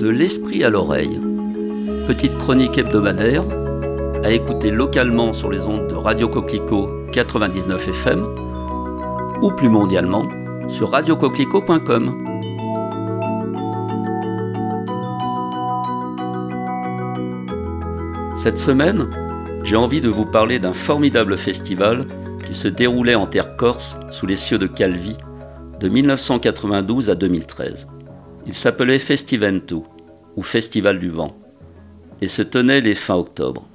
De l'esprit à l'oreille. Petite chronique hebdomadaire à écouter localement sur les ondes de Radio Coquelicot 99 FM ou plus mondialement sur radiocoquelicot.com. Cette semaine, j'ai envie de vous parler d'un formidable festival qui se déroulait en terre corse sous les cieux de Calvi de 1992 à 2013. Il s'appelait Festivento, ou Festival du Vent, et se tenait les fins octobre.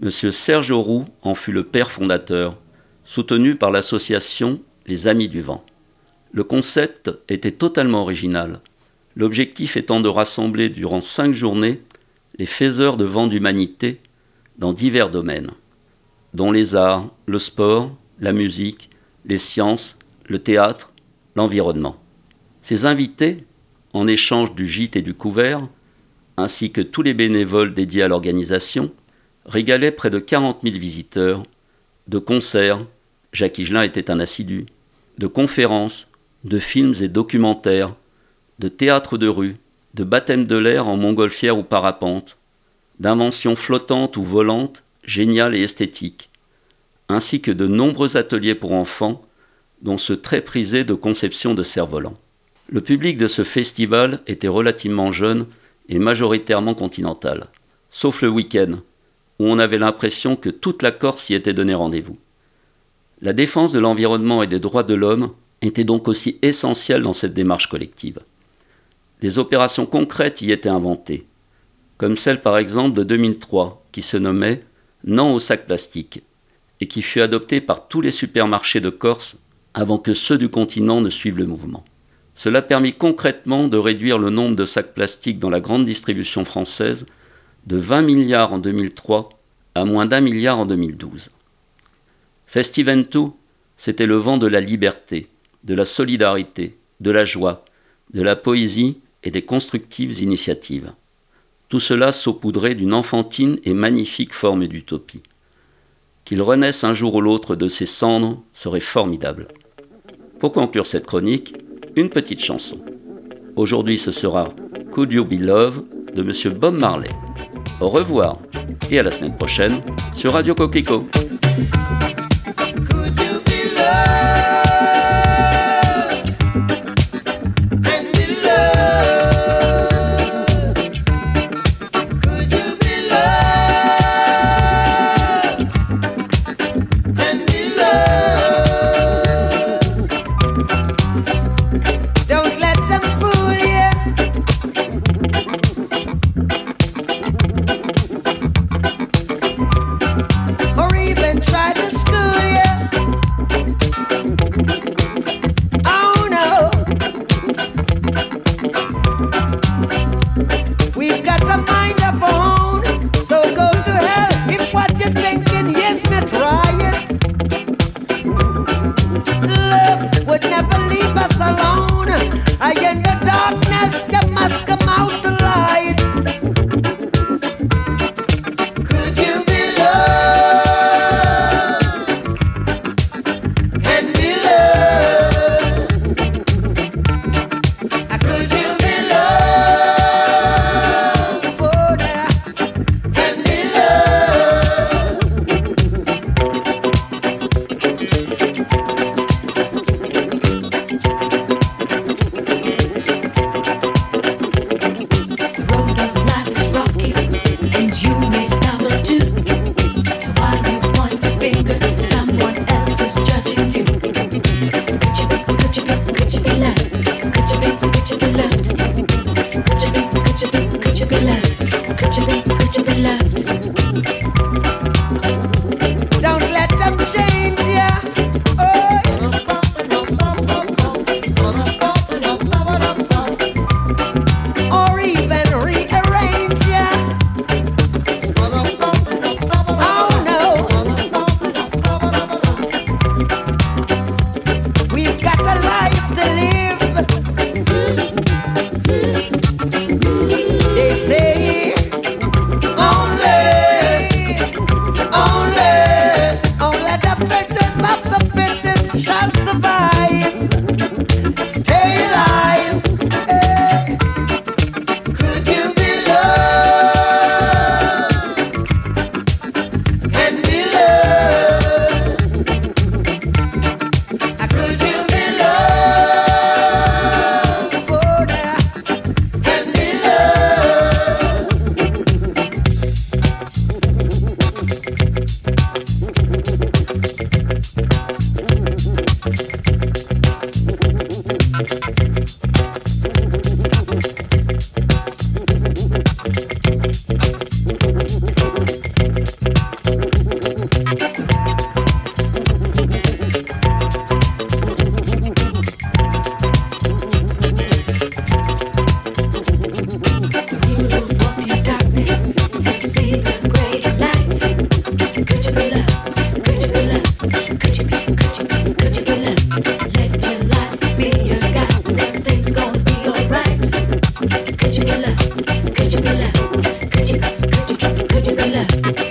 Monsieur Serge Roux en fut le père fondateur, soutenu par l'association Les Amis du Vent. Le concept était totalement original, l'objectif étant de rassembler durant cinq journées les faiseurs de vent d'humanité dans divers domaines, dont les arts, le sport, la musique, les sciences, le théâtre, l'environnement. Ces invités, en échange du gîte et du couvert, ainsi que tous les bénévoles dédiés à l'organisation, régalaient près de 40 000 visiteurs, de concerts, Jacques Higelin était un assidu, de conférences, de films et documentaires, de théâtres de rue, de baptêmes de l'air en montgolfière ou parapente, d'inventions flottantes ou volantes, géniales et esthétiques, ainsi que de nombreux ateliers pour enfants, dont ceux très prisés de conception de cerfs-volants. Le public de ce festival était relativement jeune et majoritairement continental, sauf le week-end, où on avait l'impression que toute la Corse y était donnée rendez-vous. La défense de l'environnement et des droits de l'homme était donc aussi essentielle dans cette démarche collective. Des opérations concrètes y étaient inventées, comme celle par exemple de 2003 qui se nommait Non au sac plastique et qui fut adoptée par tous les supermarchés de Corse avant que ceux du continent ne suivent le mouvement. Cela permit concrètement de réduire le nombre de sacs plastiques dans la grande distribution française de 20 milliards en 2003 à moins d'un milliard en 2012. Festivento, c'était le vent de la liberté, de la solidarité, de la joie, de la poésie et des constructives initiatives. Tout cela saupoudré d'une enfantine et magnifique forme d'utopie. Qu'il renaisse un jour ou l'autre de ses cendres serait formidable. Pour conclure cette chronique, une petite chanson. Aujourd'hui, ce sera Could You Be Love de Monsieur Bob Marley. Au revoir et à la semaine prochaine sur Radio Coquelicot. Tequila.